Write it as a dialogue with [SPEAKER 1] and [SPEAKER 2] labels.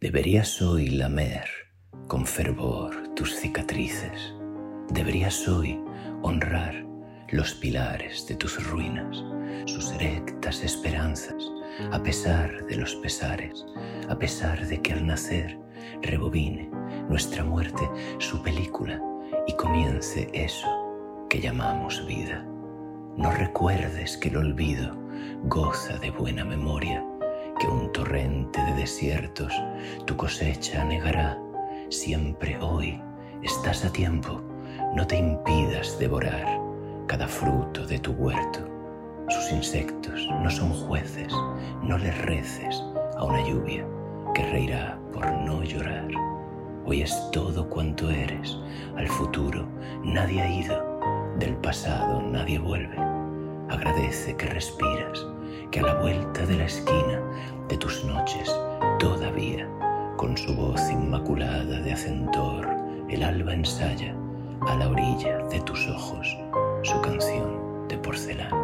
[SPEAKER 1] Deberías hoy lamer con fervor tus cicatrices. Deberías hoy honrar los pilares de tus ruinas, sus erectas esperanzas, a pesar de los pesares, a pesar de que al nacer rebobine nuestra muerte su película y comience eso que llamamos vida. No recuerdes que el olvido goza de buena memoria de desiertos tu cosecha negará. Siempre hoy estás a tiempo, no te impidas devorar cada fruto de tu huerto. Sus insectos no son jueces, no les reces a una lluvia que reirá por no llorar. Hoy es todo cuanto eres, al futuro nadie ha ido, del pasado nadie vuelve. Agradece que respiras que a la vuelta de la esquina de tus noches todavía, con su voz inmaculada de acentor, el alba ensaya a la orilla de tus ojos su canción de porcelana.